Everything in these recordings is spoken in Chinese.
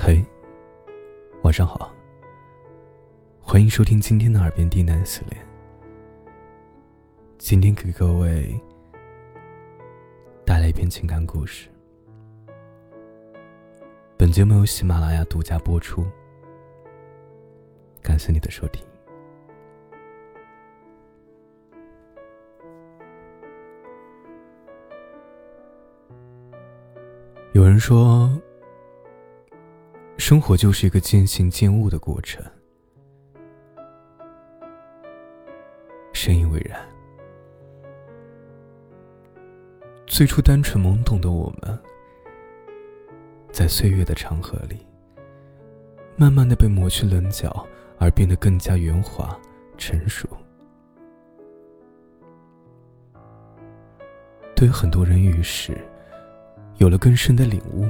嘿，晚上好。欢迎收听今天的《耳边低喃系列》。今天给各位带来一篇情感故事。本节目由喜马拉雅独家播出。感谢你的收听。有人说，生活就是一个渐行渐悟的过程。深以为然。最初单纯懵懂的我们，在岁月的长河里，慢慢的被磨去棱角，而变得更加圆滑、成熟。对于很多人与事。有了更深的领悟。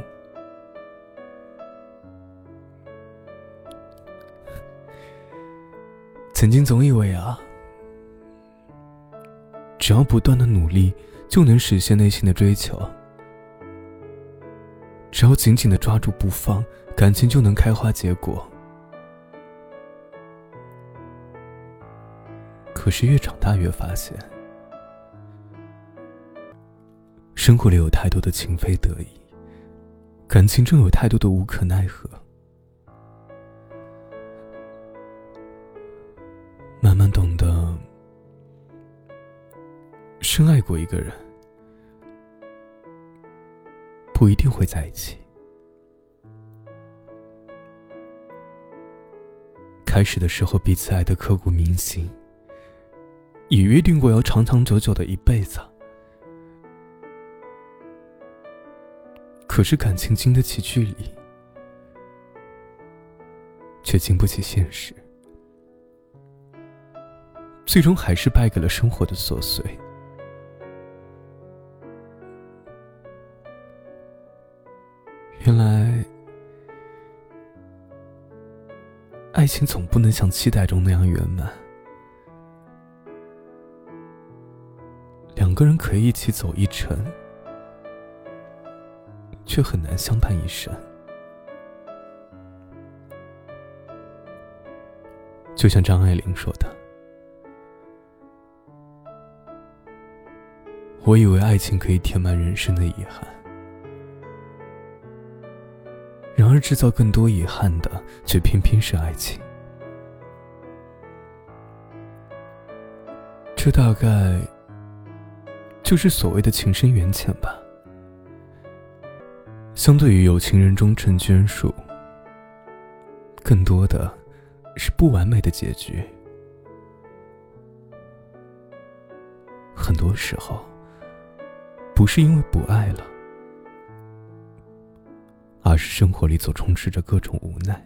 曾经总以为啊，只要不断的努力，就能实现内心的追求；只要紧紧的抓住不放，感情就能开花结果。可是越长大越发现。生活里有太多的情非得已，感情中有太多的无可奈何。慢慢懂得，深爱过一个人，不一定会在一起。开始的时候，彼此爱的刻骨铭心，也约定过要长长久久的一辈子。可是感情经得起距离，却经不起现实，最终还是败给了生活的琐碎。原来，爱情总不能像期待中那样圆满。两个人可以一起走一程。却很难相伴一生。就像张爱玲说的：“我以为爱情可以填满人生的遗憾，然而制造更多遗憾的，却偏偏是爱情。这大概就是所谓的情深缘浅吧。”相对于有情人终成眷属，更多的是不完美的结局。很多时候，不是因为不爱了，而是生活里总充斥着各种无奈。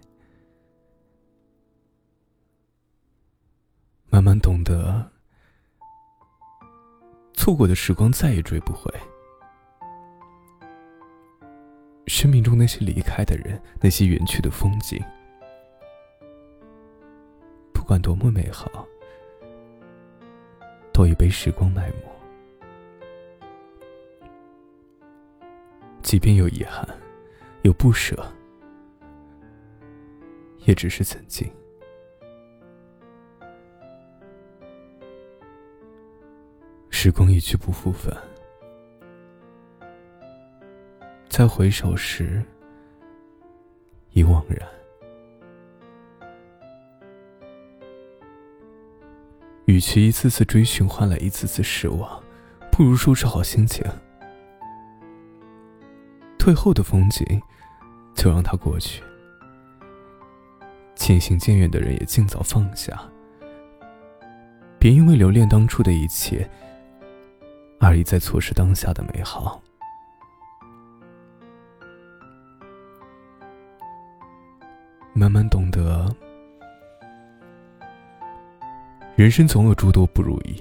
慢慢懂得，错过的时光再也追不回。生命中那些离开的人，那些远去的风景，不管多么美好，都已被时光埋没。即便有遗憾，有不舍，也只是曾经。时光一去不复返。再回首时，已惘然。与其一次次追寻换来一次次失望，不如收拾好心情。退后的风景，就让它过去；渐行渐远的人，也尽早放下。别因为留恋当初的一切，而一再错失当下的美好。慢慢懂得，人生总有诸多不如意，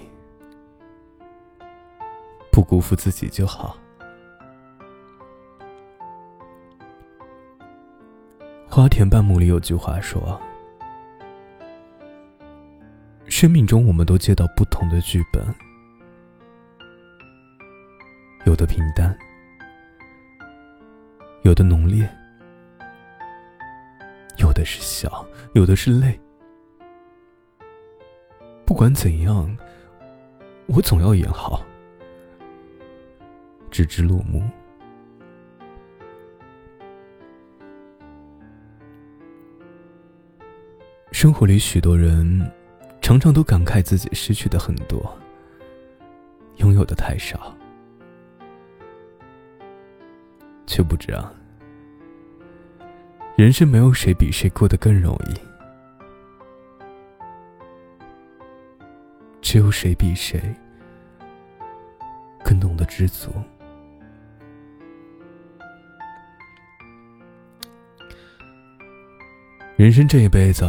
不辜负自己就好。花田半亩里有句话说：“生命中我们都接到不同的剧本，有的平淡，有的浓烈。”有的是笑，有的是泪。不管怎样，我总要演好，直至落幕。生活里，许多人常常都感慨自己失去的很多，拥有的太少，却不知啊，人生没有谁比谁过得更容易，只有谁比谁更懂得知足。人生这一辈子。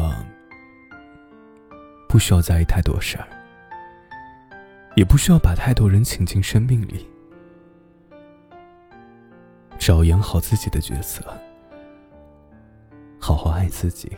不需要在意太多事儿，也不需要把太多人请进生命里，只要演好自己的角色，好好爱自己。